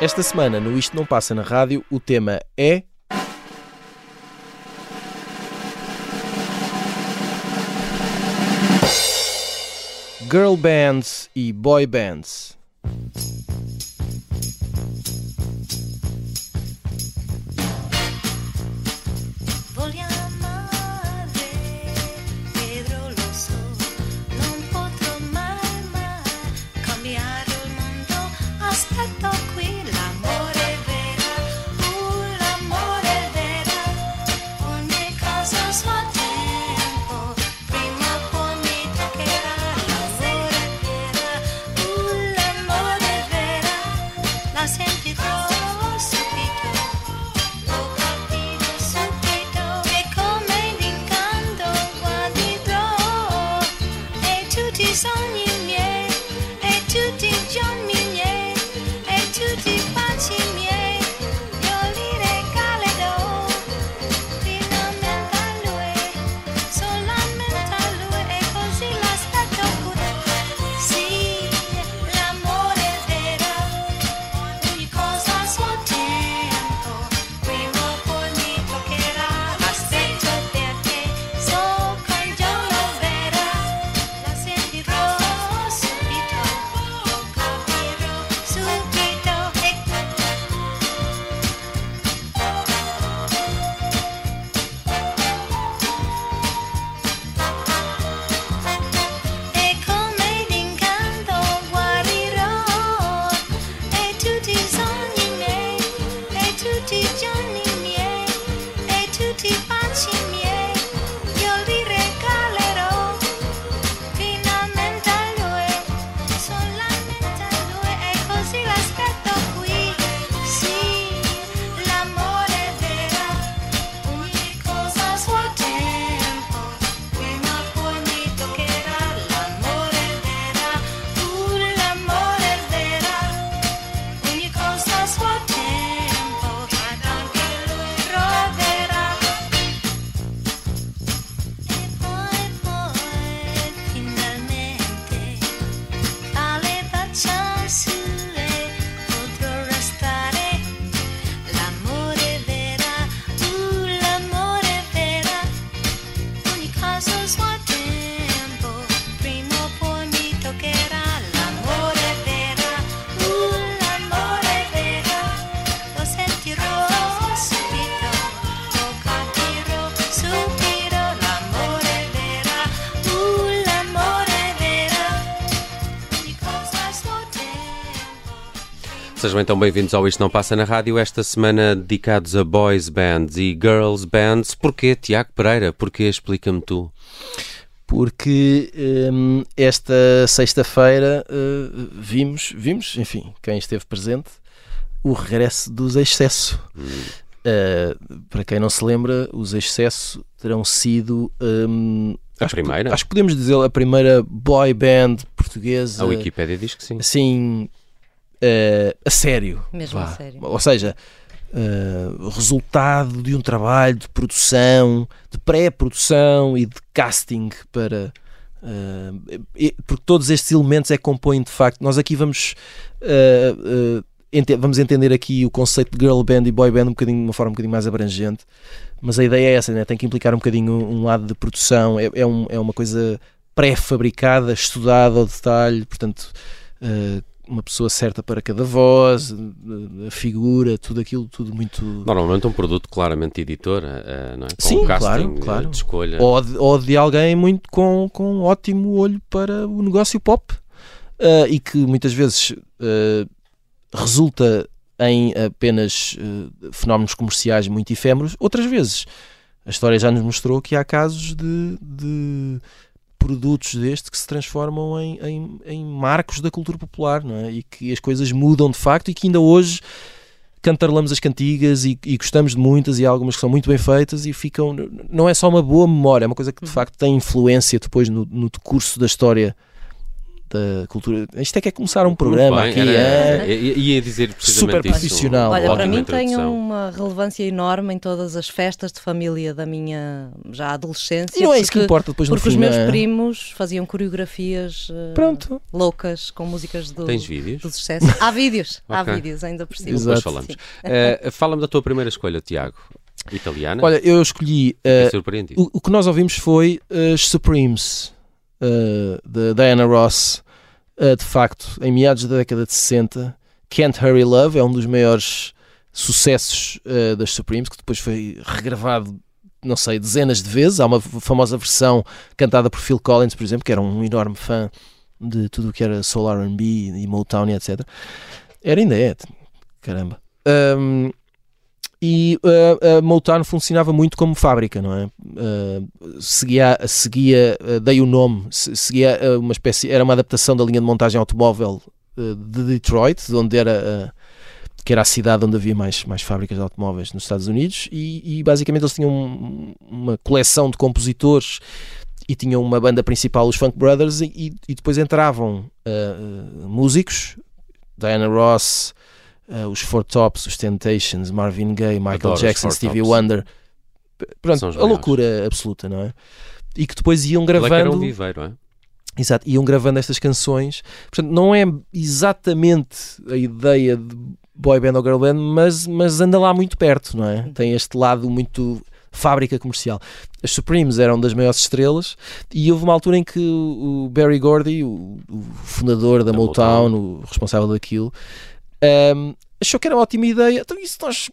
Esta semana, no Isto Não Passa na Rádio, o tema é. Girl bands e boy bands. Sejam então bem-vindos ao Isto Não Passa na Rádio, esta semana dedicados a boys bands e girls bands. Porquê, Tiago Pereira? Porquê? Explica-me tu. Porque hum, esta sexta-feira uh, vimos, vimos, enfim, quem esteve presente, o regresso dos Excesso. Hum. Uh, para quem não se lembra, os Excesso terão sido. Um, a acho primeira? Que, acho que podemos dizer a primeira boy band portuguesa. A Wikipédia diz que sim. Assim, uh, a sério. Mesmo vá. a sério. Ou seja, uh, resultado de um trabalho de produção, de pré-produção e de casting para. Uh, porque todos estes elementos é que compõem de facto. Nós aqui vamos. Ente vamos entender aqui o conceito de girl band e boy band um bocadinho, de uma forma um bocadinho mais abrangente, mas a ideia é essa, né? tem que implicar um bocadinho um lado de produção, é, é, um, é uma coisa pré-fabricada, estudada ao detalhe, portanto, uh, uma pessoa certa para cada voz, a figura, tudo aquilo, tudo muito. Normalmente um produto claramente editor, eh, não é? Com Sim, um casting claro, claro. de escolha. Ou de, ou de, alguém muito com, com um ótimo olho para o negócio pop uh, e que muitas vezes uh, resulta em apenas uh, fenómenos comerciais muito efêmeros, outras vezes. A história já nos mostrou que há casos de, de produtos deste que se transformam em, em, em, marcos da cultura popular, não é? E que as coisas mudam de facto e que ainda hoje cantarolamos as cantigas e, e, gostamos de muitas e há algumas que são muito bem feitas e ficam. Não é só uma boa memória, é uma coisa que de uhum. facto tem influência depois no, no decurso da história da cultura. Isto é que é começar um programa Muito aqui. bem, era- é? ia- dizer precisamente Super isso. profissional. Olha, para mim tem uma relevância enorme em todas as festas de família da minha já adolescência. E não é isso que porque- importa depois no Porque fim. os meus é? primos faziam coreografias eh, Pronto. loucas com músicas do, Tens vídeos? do sucesso. Há vídeos, há Ok. vídeos ainda por cima. Exato. Depois falamos. Eh, Fala-me da tua primeira escolha, Tiago. Italiana? Olha, eu escolhi. Surpreendido. o, o que nós ouvimos foi as Supremes, de Diana Ross. Eh, de facto, em meados da década de 60, Can't Hurry Love é um dos maiores sucessos eh, das Supremes, que depois foi regravado, não sei, dezenas de vezes. Há uma famosa versão cantada por Phil Collins, por exemplo, que era um enorme fã de tudo o que era Soul R&B e Motown e etc. Era ainda é, caramba. Ahm, e uh, a Motown funcionava muito como fábrica, não é? Uh, seguia, seguia uh, dei o nome, se- seguia uma espécie, era uma adaptação da linha de montagem automóvel de Detroit, de onde era, que era a cidade onde havia mais, mais fábricas de automóveis nos Estados Unidos, e, e basicamente eles tinham um- uma coleção de compositores e tinham uma banda principal, os Funk Brothers, e, e- depois entravam músicos, Diana Ross, uh, os Four Tops, os Temptations, Marvin Gaye, Michael Adoro Jackson, Stevie Tops. Wonder. Pronto, a loucura absoluta, não é? E que depois iam Aquilo é era gravando. um viveiro, é? Exato, iam gravando estas canções. Portanto, não é exatamente a ideia de boy band ou girl band, mas, mas anda lá muito perto, não é? Tem este lado muito fábrica comercial. As Supremes eram das maiores estrelas e houve uma altura em que o Barry Gordy, o, o fundador da, Da Motown, o responsável daquilo, ahm, achou que era uma ótima ideia. Então, e se nós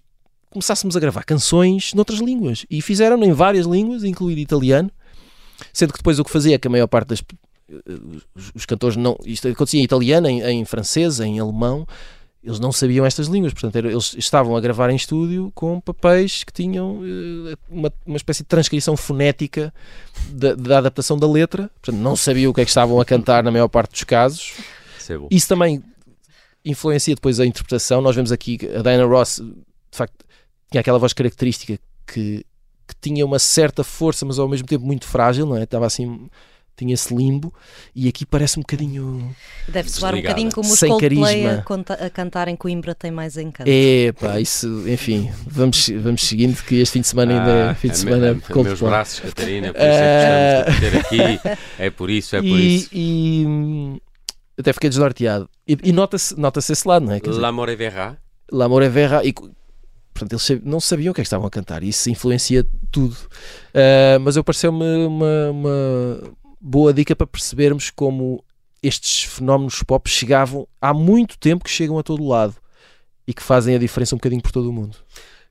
começássemos a gravar canções noutras línguas? E fizeram em várias línguas, incluindo italiano, sendo que depois o que fazia é que a maior parte das os, os cantores não. Isto acontecia em italiano, em, em francês, em alemão. Eles não sabiam estas línguas, portanto, era- eles estavam a gravar em estúdio com papéis que tinham eh, uma, uma espécie de transcrição fonética da, da adaptação da letra, portanto, não sabiam o que é que estavam a cantar na maior parte dos casos. Isso é. Isso também influencia depois a interpretação. Nós vemos aqui que a Diana Ross, de facto, tinha aquela voz característica que, que tinha uma certa força, mas ao mesmo tempo muito frágil, não é? Estava assim, tinha esse limbo, e aqui parece um bocadinho. Deve soar um bocadinho como os Sem Coldplay carisma. a, conta- a cantar em Coimbra tem mais encanto. É, pá, isso, enfim, vamos, vamos seguindo, que este fim de semana ainda é Ah, fim de a semana me- meus Coldplay. braços, Catarina, por isso é que estamos a ter aqui. É por isso, é por e, isso. e, até fiquei desnorteado. E, e nota-se nota esse lado, não é? Dizer, L'amore verra. L'amor é verra e portanto eles não sabiam o que é que estavam a cantar e isso influencia tudo Ah, mas eu pareceu-me uma, uma boa dica para percebermos como estes fenómenos pop chegavam há muito tempo que chegam a todo lado e que fazem a diferença um bocadinho por todo o mundo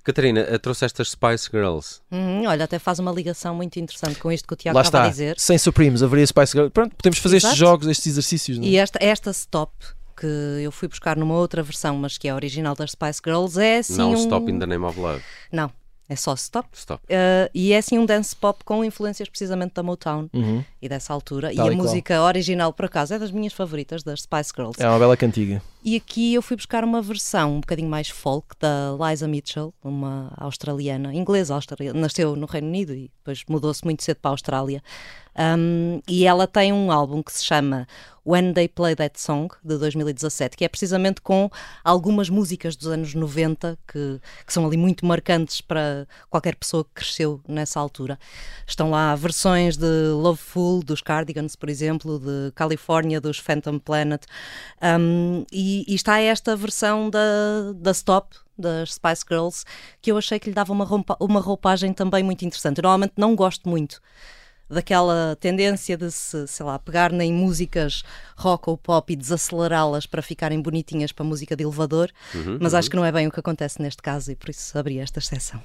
Catarina, eh, trouxeste as Spice Girls. Uhum, olha, até faz uma ligação muito interessante com isto que o Tiago lá estava está, a dizer. sem Supremes haveria Spice Girls pronto, podemos fazer estes Exato. jogos, estes exercícios não é? E esta, esta stop, que eu fui buscar numa outra versão, mas que é a original das Spice Girls, é assim não um... Stop in the Name of Love. Não, é só stop. Stop. Uh, e é assim um dance pop com influências precisamente da Motown Uhum. e dessa altura. Tal e a e qual. música original, por acaso, é das minhas favoritas, das Spice Girls. é uma bela cantiga E aqui eu fui buscar uma versão um bocadinho mais folk da Liza Mitchell, uma australiana, inglesa australiana, nasceu no Reino Unido e depois mudou-se muito cedo para a Austrália. Um, e ela tem um álbum que se chama When They Play That Song, de 2017, que é precisamente com algumas músicas dos anos 90 que, que são ali muito marcantes para qualquer pessoa que cresceu nessa altura. Estão lá versões de Loveful dos Cardigans, por exemplo, de California dos Phantom Planet, um, e, e está esta versão da, da Stop, das Spice Girls, que eu achei que lhe dava uma, roupa- uma roupagem também muito interessante. Eu normalmente não gosto muito daquela tendência de se, sei lá, pegar em músicas rock ou pop e desacelerá-las para ficarem bonitinhas para música de elevador, Uhum, mas acho que não é bem o que acontece neste caso e por isso abri esta exceção.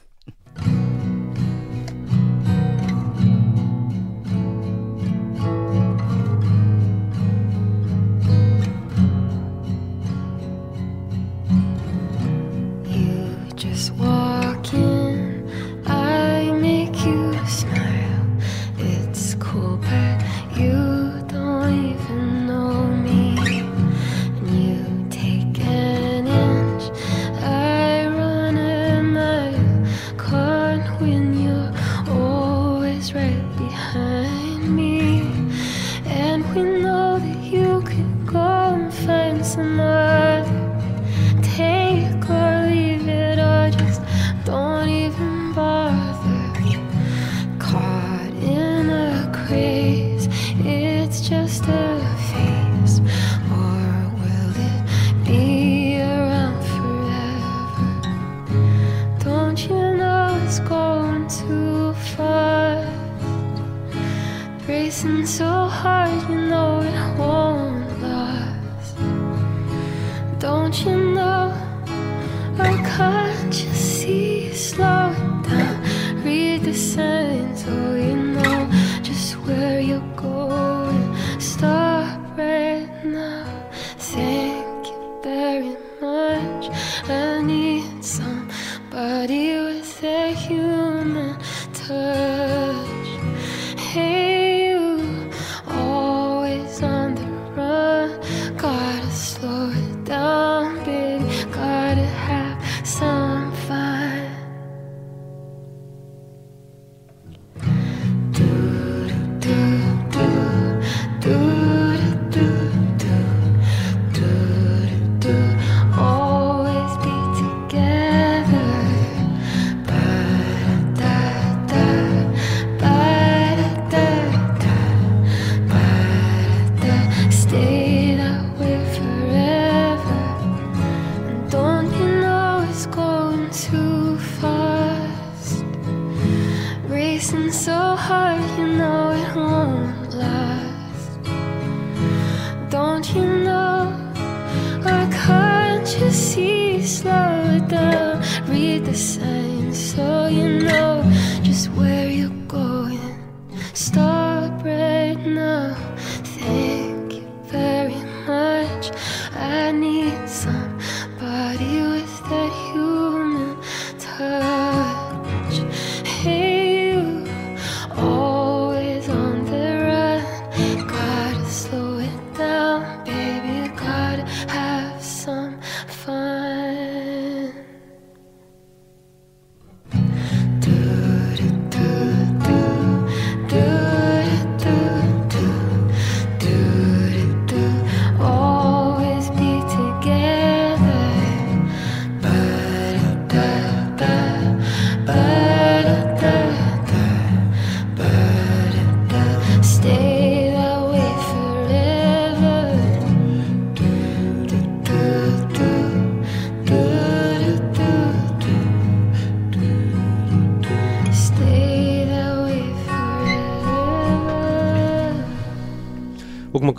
stars.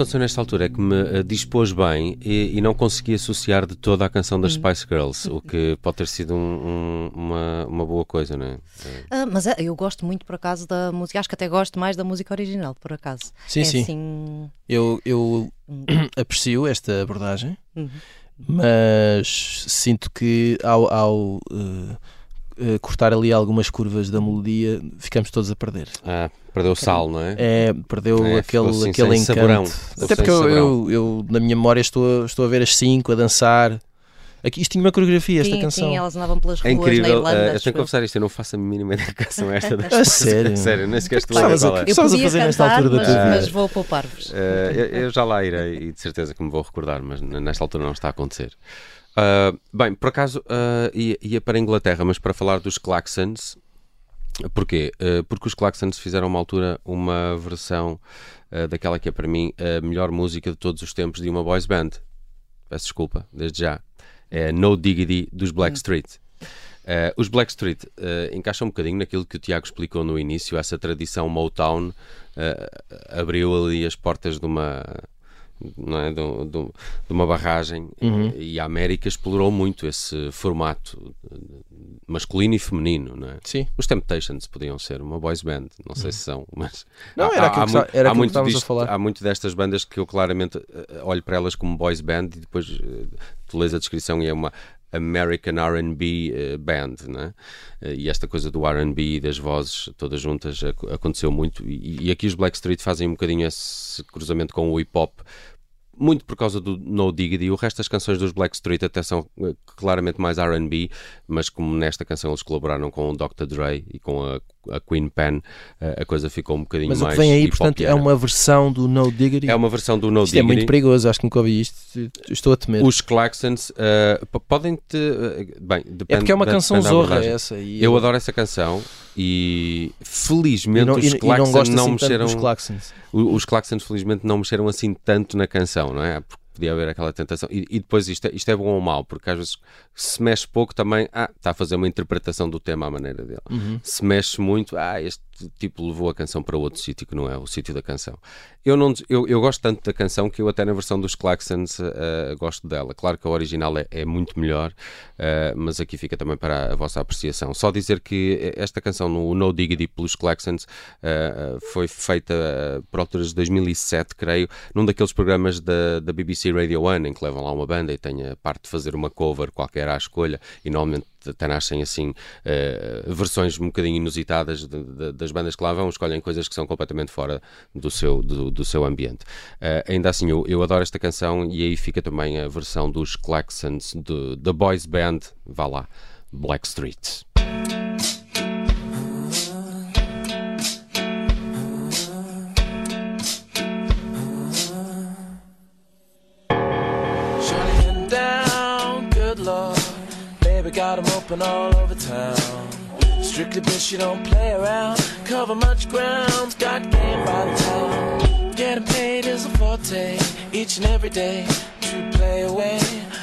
Aconteceu nesta altura é que me eh, dispôs bem e, e não consegui associar de toda a canção das Spice Girls, o que pode ter sido um- um- uma, uma boa coisa, não é? Ah, mas é, eu gosto muito, por acaso, da música. Acho que até gosto mais da música original, por acaso. Sim, é sim. assim. Eu, eu aprecio esta abordagem, Uhum. mas sinto que ao, ao, eh, eh, cortar ali algumas curvas da melodia, ficamos todos a perder. Ah, perdeu o sal, não é? É, perdeu É, aquele, assim, aquele encanto. saborão. Até porque eu, eu, eu, na minha memória, estou a, estou a ver as cinco a dançar. Aqui, isto tinha uma coreografia, esta Sim, canção. sim, elas andavam pelas É ruas na incrível, Irlanda. eh, eu tenho que confessar isto, eu não faço a mínima que são esta das A sério? sério, nem sequer estou a qual a- é. Eu podia fazer nesta cantar, altura da mas, tua vida. mas vou poupar-vos. Eh, eu, eu já lá irei e de certeza que me vou recordar, mas nesta altura não está a acontecer. Ah, bem, por acaso ah, ia, ia para a Inglaterra, mas para falar dos Claxons. Porquê? Ah, porque os Claxons fizeram uma altura uma versão daquela que é para mim a melhor música de todos os tempos de uma boys band. Peço desculpa, desde já. É No Diggity dos Blackstreet. Uh, os Blackstreet uh, encaixam um bocadinho naquilo que o Tiago explicou no início, essa tradição Motown uh, abriu ali as portas de uma não é, de, de de uma barragem Uhum. e a América explorou muito esse formato masculino e feminino, não é? Sim. Os Temptations podiam ser uma boys band, não sei se são, mas Não, há- era aquilo há que muito- era há muito estávamos a disto- falar. Há muito destas bandas que eu claramente eh, olho para elas como boys band e depois eh, tu lês a descrição e é uma American R&B eh, band, né? Eh, E esta coisa do R&B e das vozes todas juntas ac- aconteceu muito e, e aqui os Blackstreet fazem um bocadinho esse cruzamento com o hip hop muito por causa do No Diggity. O resto das canções dos Blackstreet até são eh, claramente mais R&B, mas como nesta canção eles colaboraram com o Dr. Dre e com a, a Queen Pen, eh, a coisa ficou um bocadinho Mas o mais que vem aí, portanto, é uma versão do No Diggity. É uma versão do No Isto é muito Diggity. perigoso, acho que nunca ouvi isto. Estou a temer. Os Claxons p- podem te. eh, bem, depende, é porque é uma canção zorra abordagem. essa. E Eu adoro essa canção e e felizmente não, os e- não Claxons gosto não assim mexeram. dos Claxons. o- Os Claxons felizmente não mexeram assim tanto na canção, não é? Porque podia haver aquela tentação. E, e depois isto é, isto é bom ou mau, porque às vezes se mexe pouco também, ah, está a fazer uma interpretação do tema à maneira dele. Se mexe muito, ah, este tipo levou a canção para outro sítio que não é o sítio da canção. Eu, não, eu, eu gosto tanto da canção que eu até na versão dos Claxons eh, gosto dela. Claro que a original é, é muito melhor, eh, mas aqui fica também para a vossa apreciação. Só dizer que esta canção no No Diggity pelos Claxons eh, foi feita por alturas de 2007, creio, num daqueles programas da, da BBC Radio 1 em que levam lá uma banda e tem a parte de fazer uma cover qualquer à escolha e normalmente até nascem assim eh, versões um bocadinho inusitadas de- de- das bandas que lá vão, escolhem coisas que são completamente fora do seu, do, do seu ambiente. Eh, ainda assim, eu, eu adoro esta canção e aí fica também a versão dos Claxons da Boys Band, vá lá, Blackstreet. Shutting open all over town. Strictly bitch, you don't play around. Cover much ground, got game by the town. Getting paid is a forte, each and every day. To play away,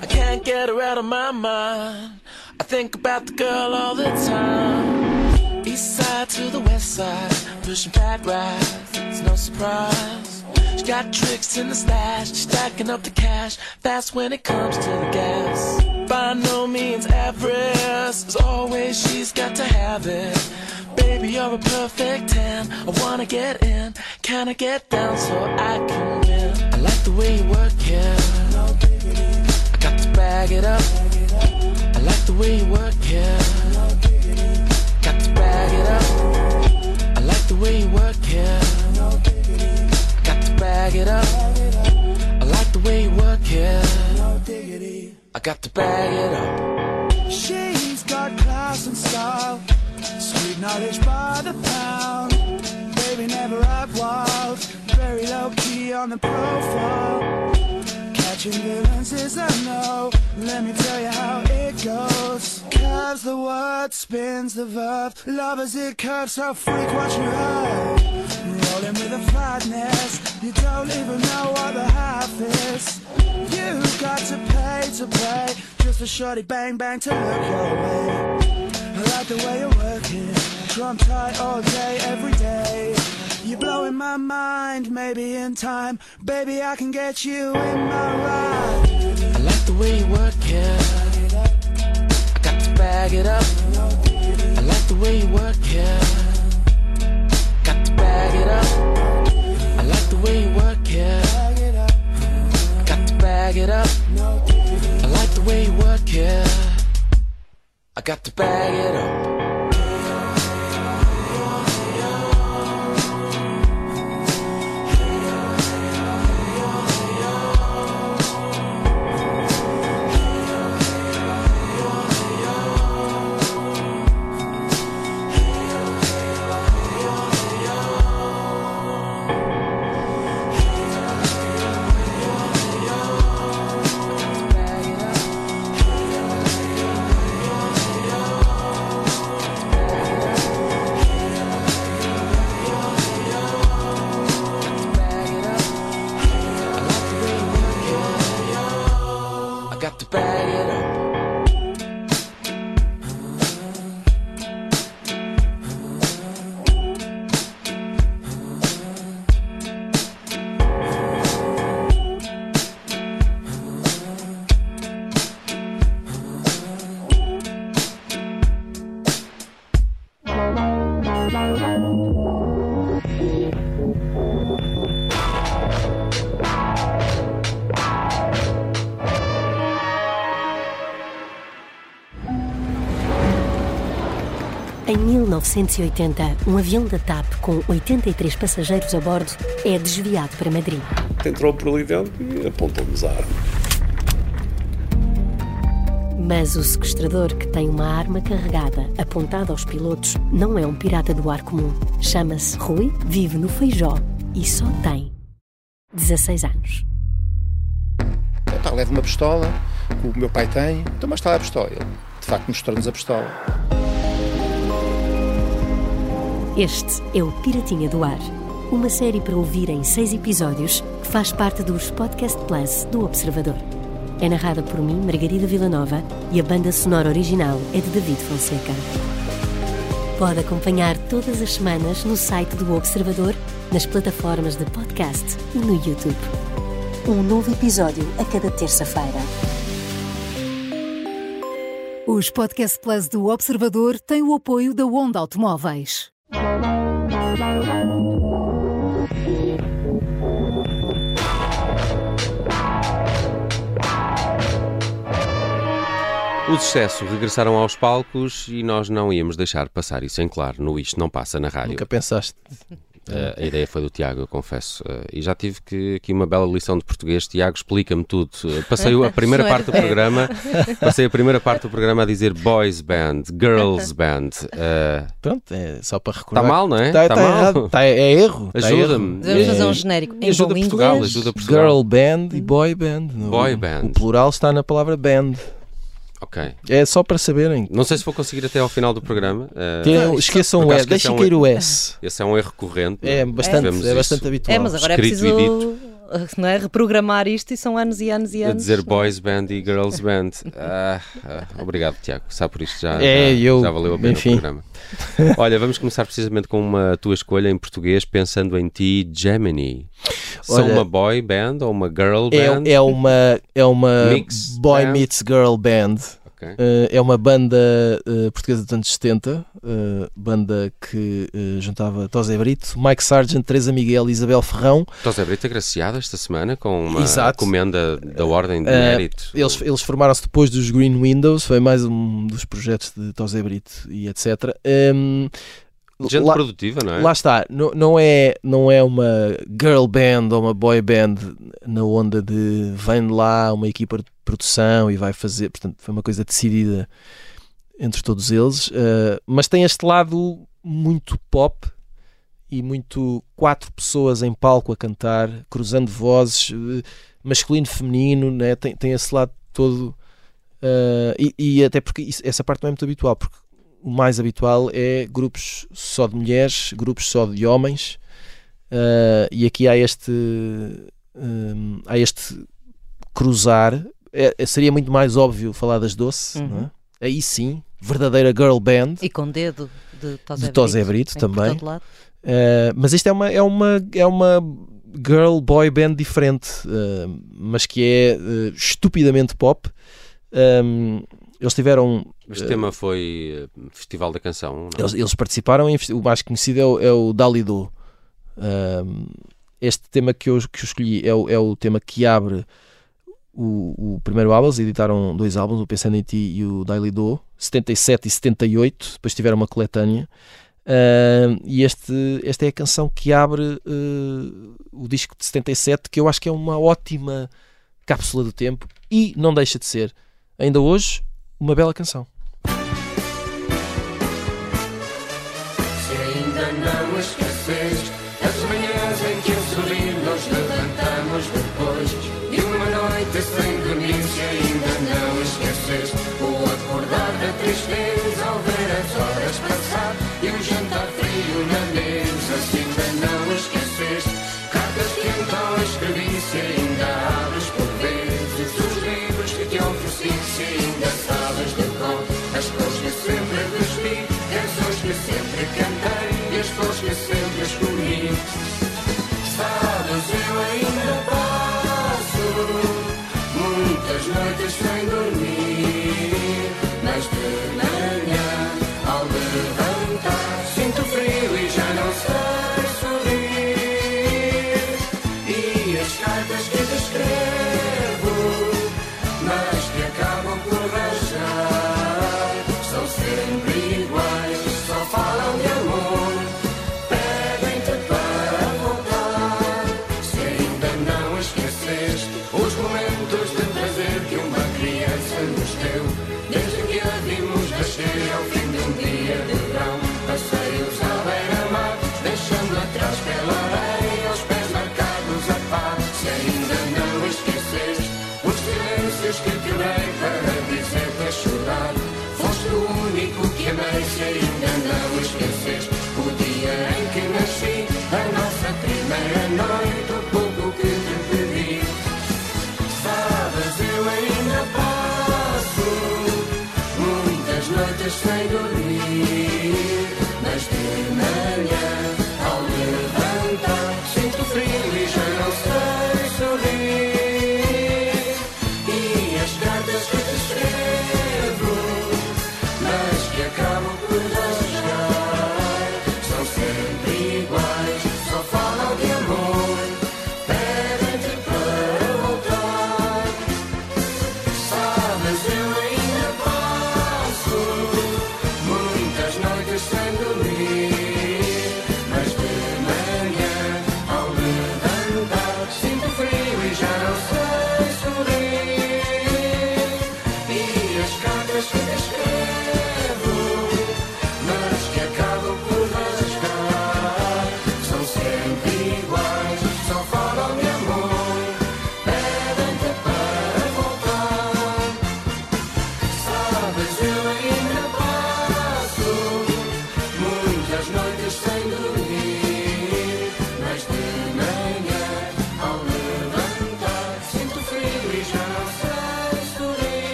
I can't get her out of my mind. I think about the girl all the time. East side to the west side, pushing fat rides, it's no surprise. Got tricks in the stash, stacking up the cash, fast when it comes to the gas. By no means average, as always she's got to have it. Baby, you're a perfect 10, I wanna get in, can I get down so I can win? I like the way you work it, I got to bag it up. I like the way you work it. Got to bag it up. I like the way you work. Got to bag it up. I like the way you work it. I got to bag it up. She's got class and style, sweet knowledge by the pound. Baby never act wild, very low key on the profile. Catching villains is a no. Let me tell you how it goes. Curves the word, spins the verb. Love as it curves, so freak what you heard. Rolling with the fatness, you don't even know what the half is. You got to pay to play, just for shorty bang bang to look your way. I like the way you're working, drum tight all day, every day. You're blowing my mind, maybe in time, baby I can get you in my ride. I like the way you work it. I got to bag it up. I like the way you work it. Way you work it. Got to bag it up. I like the way you work it. I got to bag it up. 1980, um avião da TAP com 83 passageiros a bordo é desviado para Madrid. Entrou por ali dentro e apontou-nos a arma. Mas o sequestrador, que tem uma arma carregada apontada aos pilotos, não é um pirata do ar comum. Chama-se Rui, vive no Feijó e só tem 16 anos. Pá, leva uma pistola, que o meu pai tem, então mas está lá a pistola. Ele, de facto, mostrou-nos a pistola. Este é o Piratinha do Ar. uma série para ouvir em seis episódios que faz parte dos Podcast Plus do Observador. É narrada por mim, Margarida Villanova, e a banda sonora original é de David Fonseca. Pode acompanhar todas as semanas no site do Observador, nas plataformas de podcast e no YouTube. Um novo episódio a cada terça-feira. Os Podcast Plus do Observador têm o apoio da Onda Automóveis. Os excessos regressaram aos palcos e nós não íamos deixar passar isso em claro no Isto Não Passa na Rádio. Nunca pensaste. Uh, a ideia foi do Tiago, eu confesso. Uh, e já tive que, aqui uma bela lição de português. Tiago, explica-me tudo. Uh, passei a primeira é parte do programa, passei a primeira parte do programa a dizer boys band, girls band. Pronto, é só para recordar. Está mal, não é? Está Tá tá mal. errado. Tá- é erro. tá Ajuda-me. Devemos fazer um É genérico em ajuda Portugal, inglês. ajuda Portugal. Girl band e boy band. No- Boy band. O plural está na palavra band. Ok. É só para saberem. Não sei se vou conseguir até ao final do programa. Uh, Tem- esqueçam o S. Deixem esqueci um cair o S. Esse é um erro corrente. É não bastante, é bastante habitual. É, mas agora é Escrito e preciso não é, reprogramar isto e são anos e anos e A anos. dizer boys band e girls band. Ah, ah, obrigado, Tiago. Sabe por isto já, É, já, eu- já valeu a pena enfim. o programa. Olha, vamos começar precisamente com uma tua escolha em português, pensando em ti, Gemini. São Olha, uma boy band ou uma girl band? É, é uma, é uma Mix boy band? meets girl band. Ok. Eh, é uma banda eh, portuguesa dos anos 70, eh, banda que juntava Tosé Brito, Mike Sargent, Teresa Miguel e Isabel Ferrão. José Brito agraciado esta semana com uma Exato. comenda da Ordem de Mérito. Eles, eles formaram-se depois dos Green Windows, foi mais um dos projetos de Tosé Brito e etc. Em, Gente lá- produtiva, não é? Lá está, não, não, é, não é uma girl band ou uma boy band na onda de vem de lá uma equipa de produção e vai fazer, portanto, foi uma coisa decidida entre todos eles, eh, mas tem este lado muito pop e muito quatro pessoas em palco a cantar, cruzando vozes, eh, masculino, feminino, né? tem, tem esse lado todo. eh, e, e até porque isso- essa parte não é muito habitual, porque o mais habitual é grupos só de mulheres, grupos só de homens, eh, e aqui há este hum, há este cruzar. É- é- seria muito mais óbvio falar das Doce, Uhum. é? aí sim, verdadeira girl band. E com dedo de Tosé De Tosé Brito. Brito também. Uh, mas isto é uma, é uma, é uma girl boy band diferente, uh, mas que é uh, estupidamente pop. Um, eles tiveram. Este uh, tema foi eh, Festival da Canção. é? eles, eles participaram, em, o mais conhecido é o, é o Dalido. Um, este tema que eu, que eu escolhi é o, é o tema que abre o, o primeiro álbum. Eles editaram dois álbuns, o Pensando em Ti e o Dalido, 77 e 78. Depois tiveram uma coletânea. Um, e este, esta é a canção que abre uh, o disco de 77, que eu acho que é uma ótima cápsula do tempo e não deixa de ser, ainda hoje, uma bela canção. Se ainda não esqueces as manhãs em que a sorrir nos levantamos depois de uma noite sem dormir, se ainda luzes que queimei para dizer-te a chorar. Foste o único que amei sair.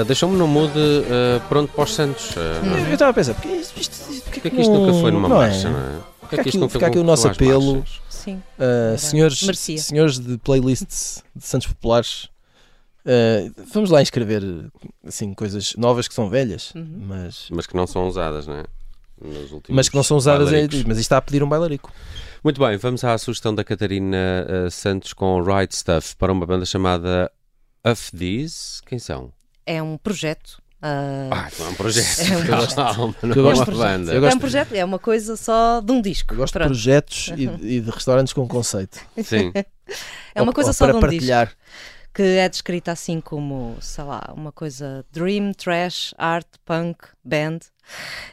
Ah, Deixou-me no mood ah, pronto para os Santos. Ah, Eu estava a pensar, porque isto, isto, isto, Porquê que isto nunca foi numa não marcha, não é? Porquê Fica que isto aqui, nunca fica aqui o nosso apelo. Uh, senhores, Merecia. senhores de playlists de Santos Populares, uh, vamos lá inscrever assim, coisas novas que são velhas, Uhum. mas, Mas que não são usadas, não é? Nos últimos mas que não são usadas. É, mas isto está a pedir um bailarico. Muito bem, vamos à sugestão da Catarina ah, Santos com Right Stuff para uma banda chamada Of These. Quem são? É um projeto. ah, Ah, não é um projeto. É um projeto. Calma, não Eu é gosto- uma banda. é um projeto, é uma coisa só de um disco. Eu gosto de Pronto. projetos e, de- e de restaurantes com conceito. Sim. É uma Ou- coisa ou só de um partilhar. disco. Que é descrita assim como, sei lá, uma coisa dream, trash, art, punk, band.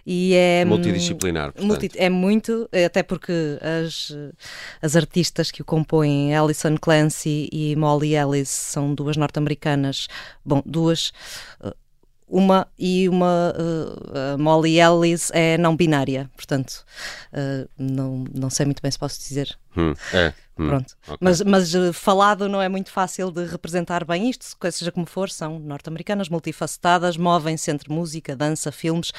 E é. hum, Multidisciplinar, multi- é muito, até porque as, as artistas que o compõem, Alison Clancy e Molly Ellis, são duas norte-americanas. Bom, duas. eh, Uma e uma. a Molly Ellis é não binária, portanto, eh, não, não sei muito bem se posso dizer Hum, é. hum, Pronto. ok. Mas, mas eh, falado não é muito fácil de representar bem isto, se- seja como for, são norte-americanas, multifacetadas, movem-se entre música, dança, filmes.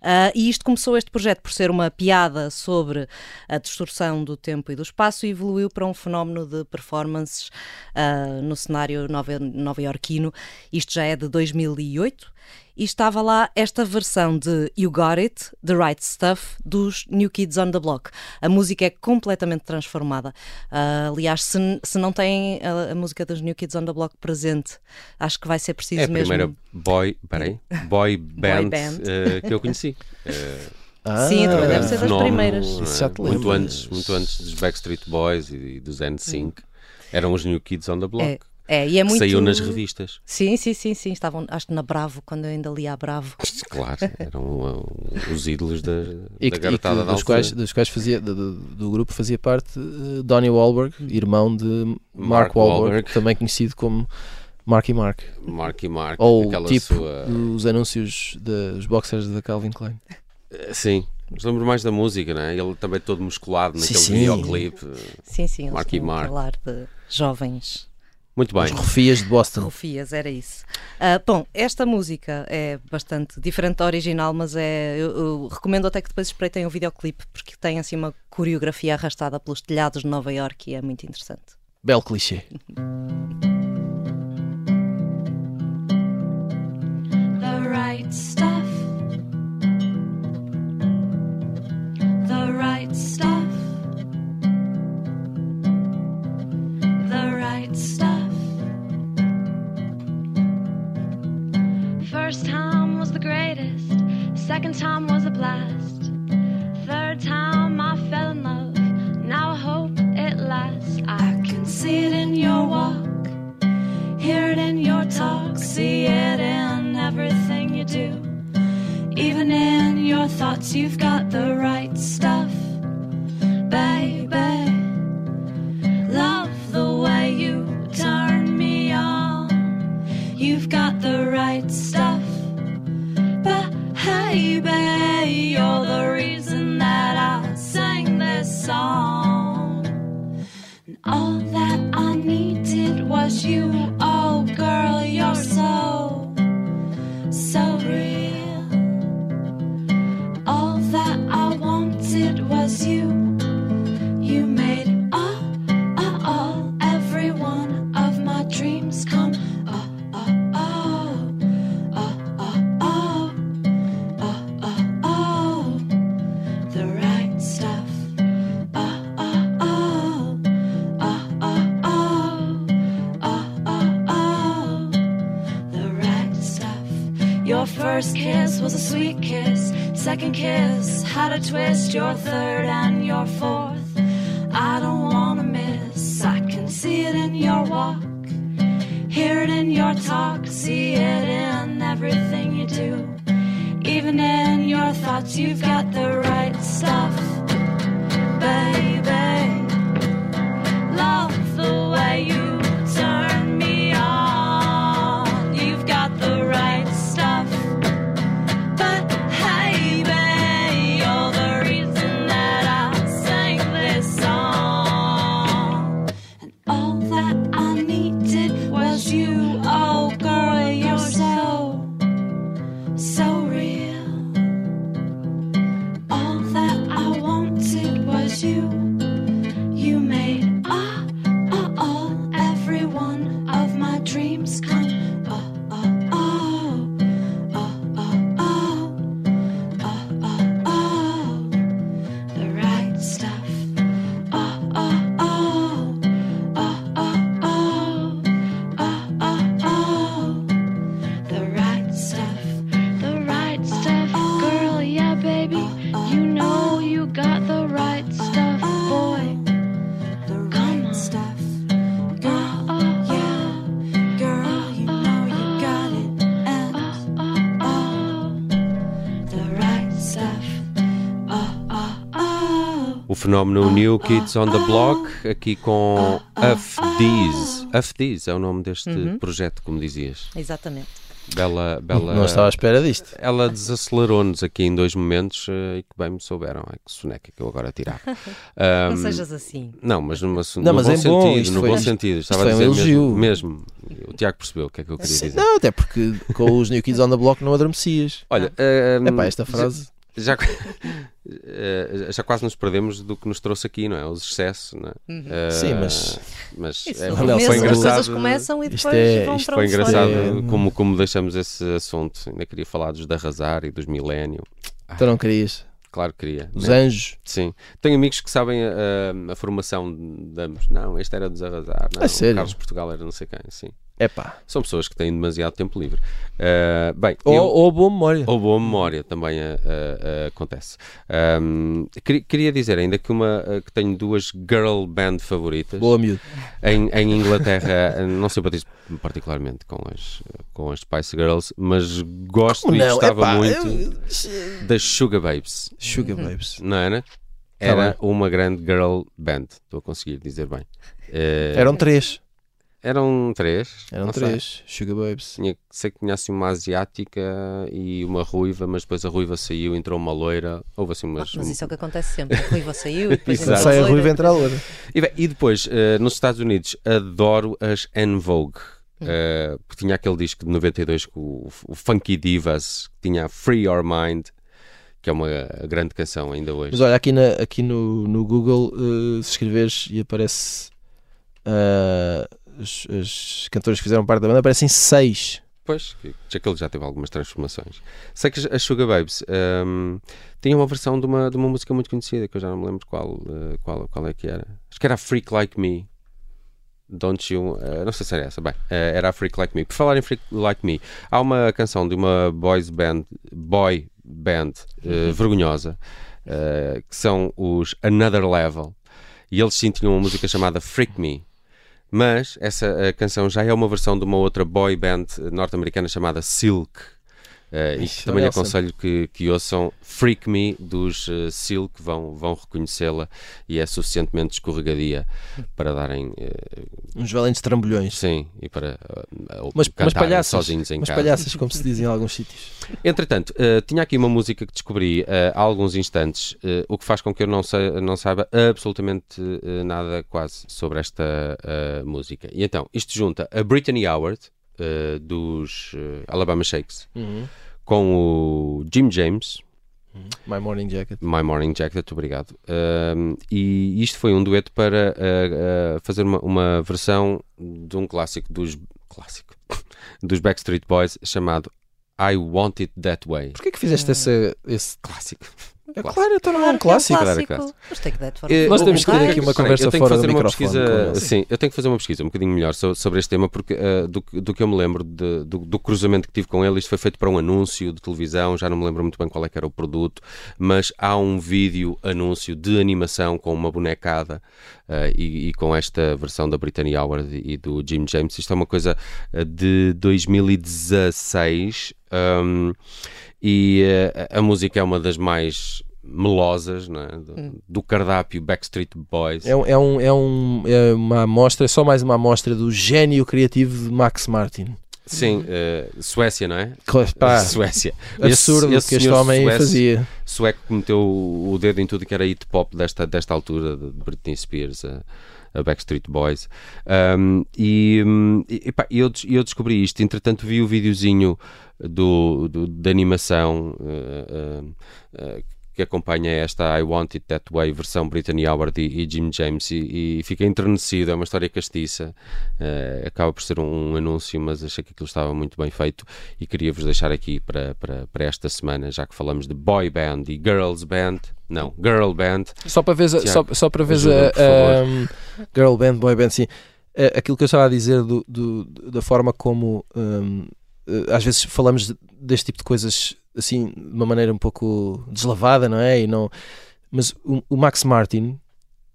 Ah, e isto começou este projeto por ser uma piada sobre a distorção do tempo e do espaço e evoluiu para um fenómeno de performances ah, no cenário nova- nova-iorquino. Isto já é de 2008 e estava lá esta versão de You Got It, The Right Stuff, dos New Kids on the Block. A música é completamente transformada. Ah, aliás, se, se não têm a, a música dos New Kids on the Block presente, acho que vai ser preciso É a mesmo. primeira boy, peraí, boy band, band. eh, que eu conheci. Eh, Ah, Sim, também deve ser das fenómeno, primeiras. é? Muito antes, muito antes dos Backstreet Boys e, e dos N5. Eram os New Kids on the Block. É, é, e é que muito. Saiu nas revistas. Sim, sim, sim, sim. Estavam, acho que na Bravo, quando eu ainda lia a Bravo. Claro, eram uh, os ídolos da, E, da que- e que garotada da dos, quais, dos quais fazia, do, do- grupo fazia parte eh, Donnie Wahlberg, irmão de Mark, Mark Wahlberg, Wahlberg. também conhecido como Marky Mark. Marky Mark, Ou aquela tipo sua... dos anúncios dos boxers da Calvin Klein. Eh, Sim, mas lembro mais da música, não é? Ele também todo musculado Sim, naquele sim. videoclipe. Sim, sim, Marky Mark. falar de jovens Muito bem. Os Rofias de Boston. Rufias, era isso. Ah, bom, esta música é bastante diferente da original, mas é. Eu, eu recomendo até que depois espreitem o videoclipe, porque tem assim uma coreografia arrastada pelos telhados de Nova York e é muito interessante. Belo clichê. the right stuff. The right stuff. Second time was a blast. Third time I fell in love. Now I hope it lasts. I can see it in your walk. Hear it in your talk, see it in everything you do. Even in your thoughts, you've got the right Second kiss had a twist. Your third and your fourth. Fenómeno New Kids on the Block, aqui com. Uff Dees é o nome deste Uhum. projeto, como dizias. Exatamente. Bela, bela. Não estava à espera disto. Ela desacelerou-nos aqui em dois momentos eh, e que bem me souberam. É que soneca que eu agora tirava. Não Ahm, sejas assim. Não, mas numa, Não, no mas bom é bom, sentido. no foi- bom sentido. Estava foi a um dizer elogio. mesmo, mesmo. O Tiago percebeu o que é que eu queria Sim, dizer. não, até porque com os New Kids on the Block não adormecias. Olha, ahm, Epá, esta frase. Já, eh, já quase nos perdemos do que nos trouxe aqui, não é? Os excessos, não é? Uhum. Eh, Sim, mas- mas Isso, é, no foi começo, as engraçado. coisas começam e depois Isto é- vão isto para Foi engraçado. É- como, como deixamos esse assunto. Ainda queria falar dos da Arrasar e dos Milénio. Tu não querias. Claro que queria. Os né? anjos. Sim. Tenho amigos que sabem a, a formação de ambos. Não, este era dos Arrasar. Não, A sério? o Carlos Portugal era não sei quem. Sim. Epá. São pessoas que têm demasiado tempo livre. Eh, bem, Ou, eu- ou boa memória. ou boa memória também eh, eh, acontece. Ahm, queria, queria dizer ainda que, uma, que tenho duas girl band favoritas Boa miúdo. em, em Inglaterra. não simpatizo particularmente com as, com as Spice Girls, mas gosto Como e não? gostava Epá, muito eu- das Sugar Babes. Sugar Babes. Não era? Tá Era uma grande girl band. Estou a conseguir dizer bem. Eh, Eram três. Eram três. Eram não sei. três. Sugar Babes. Tinha, sei que tinha assim uma asiática e uma ruiva, mas depois a ruiva saiu, entrou uma loira. Houve assim umas. Mas isso é o que acontece sempre. A ruiva saiu e depois Sai a loira. ruiva entra a loura. E, bem, e depois, eh, nos Estados Unidos, adoro as En Vogue. Eh, porque tinha aquele disco de 92 com o, o Funky Divas, que tinha Free Your Mind, que é uma grande canção ainda hoje. Mas olha, aqui, na, aqui no, no Google, eh, se escreveres e aparece ah, as, as cantoras que fizeram parte da banda, aparecem seis. Pois, que que aquele já teve algumas transformações. Sei que as- as Sugar Babes tinham uma versão de uma, de uma música muito conhecida, que eu já não me lembro qual, eh, qual, qual é que era. Acho que era a Freak Like Me. Don't you. eh, não sei se era essa. Bem, eh, era a Freak Like Me. Por falar em Freak Like Me, há uma canção de uma boys band, boy band eh, vergonhosa, que são os Another Level. E eles sim tinham uma música chamada Freak Me. Mas essa eh, canção já é uma versão de uma outra boy band norte-americana chamada Silk. Eh, e que também Nelson. aconselho que, que ouçam Freak Me dos eh, Silk, vão, vão reconhecê-la e é suficientemente escorregadia para darem eh, Uns valentes trambolhões. sim e para eh, Mas, mas palhaças. sozinhos em Mas casa. palhaças, como se diz em alguns sítios. Entretanto, eh, tinha aqui uma música que descobri há alguns instantes, o que faz com que eu não, sei- não saiba absolutamente nada quase sobre esta música. E então, isto junta a Brittany Howard, eh, dos eh, Alabama Shakes, com o Jim James, My Morning Jacket. My Morning Jacket, obrigado. Um, e isto foi um dueto para uh, uh, fazer uma, uma versão de um clássico dos clássico dos Backstreet Boys chamado I Want It That Way. Porquê que fizeste esse, esse Clássico. É clássico. claro, então não é um Claro que é um clássico. Claro, clássico. claro. Mas tem que dar de Eh, forma Nós o- temos que ter aqui uma conversa eu tenho que fora fazer do uma microfone pesquisa, Sim, eu tenho que fazer uma pesquisa um bocadinho melhor so- sobre este tema, porque eh, do, que- do que eu me lembro de- do, do cruzamento que tive com ele, isto foi feito para um anúncio de televisão, já não me lembro muito bem qual é que era o produto, mas há um vídeo anúncio de animação com uma bonecada eh, e, e com esta versão da Brittany Howard e do Jim James. Isto é uma coisa eh, de 2016 um, e eh, a música é uma das mais melosas não é? do, do cardápio Backstreet Boys. É, um- é, um, é, um, é uma amostra, é só mais uma amostra do gênio criativo de Max Martin. Sim, eh, Suécia, não é? Pá, Suécia. Absurdo o que este homem sueco- fazia. Sueco que meteu o dedo em tudo que era hip hop desta, desta altura, de Britney Spears, a, a Backstreet Boys. Um, e hum, e, epá, eu, eu descobri isto, entretanto vi o videozinho do, do, da animação eh, eh, que acompanha esta I Want It That Way, versão Brittany Howard e, e Jim James, e, e fiquei enternecido. É uma história castiça, eh, acaba por ser um, anúncio, mas achei que aquilo estava muito bem feito e queria-vos deixar aqui para, para, para esta semana, já que falamos de boy band e girls band. Não, girl band. Só para ver, só, Tiago, só para ver a, por favor. a- um, girl band, boy band, sim. Eh, Aquilo que eu estava a dizer do, do- da forma como um, eh, às vezes falamos de- deste tipo de coisas assim de uma maneira um pouco deslavada, não é? E não, mas o, o Max Martin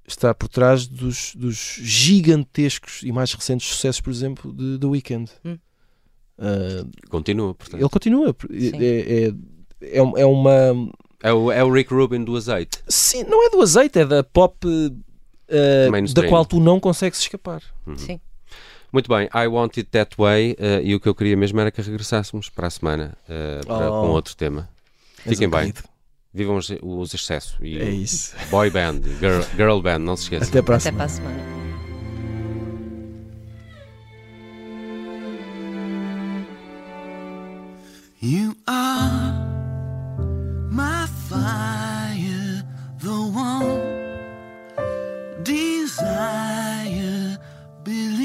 está por trás dos, dos gigantescos e mais recentes sucessos, por exemplo, de The Weeknd. Hum. Uh, Continua, portanto. ele continua. É, é, é, é uma. É o, é o Rick Rubin do azeite. Sim, não é do azeite, é da pop uh, da qual tu não consegues escapar. Sim. Muito bem, I Want It That Way, eh, e o que eu queria mesmo era que regressássemos para a semana eh, para- Oh. com outro tema. Fiquem um bem, querido. vivam os, os excessos. E É isso. Boy band, girl, girl band, não se esqueçam. Até para a Até semana. para a semana. You are my fire, the one desire. Believe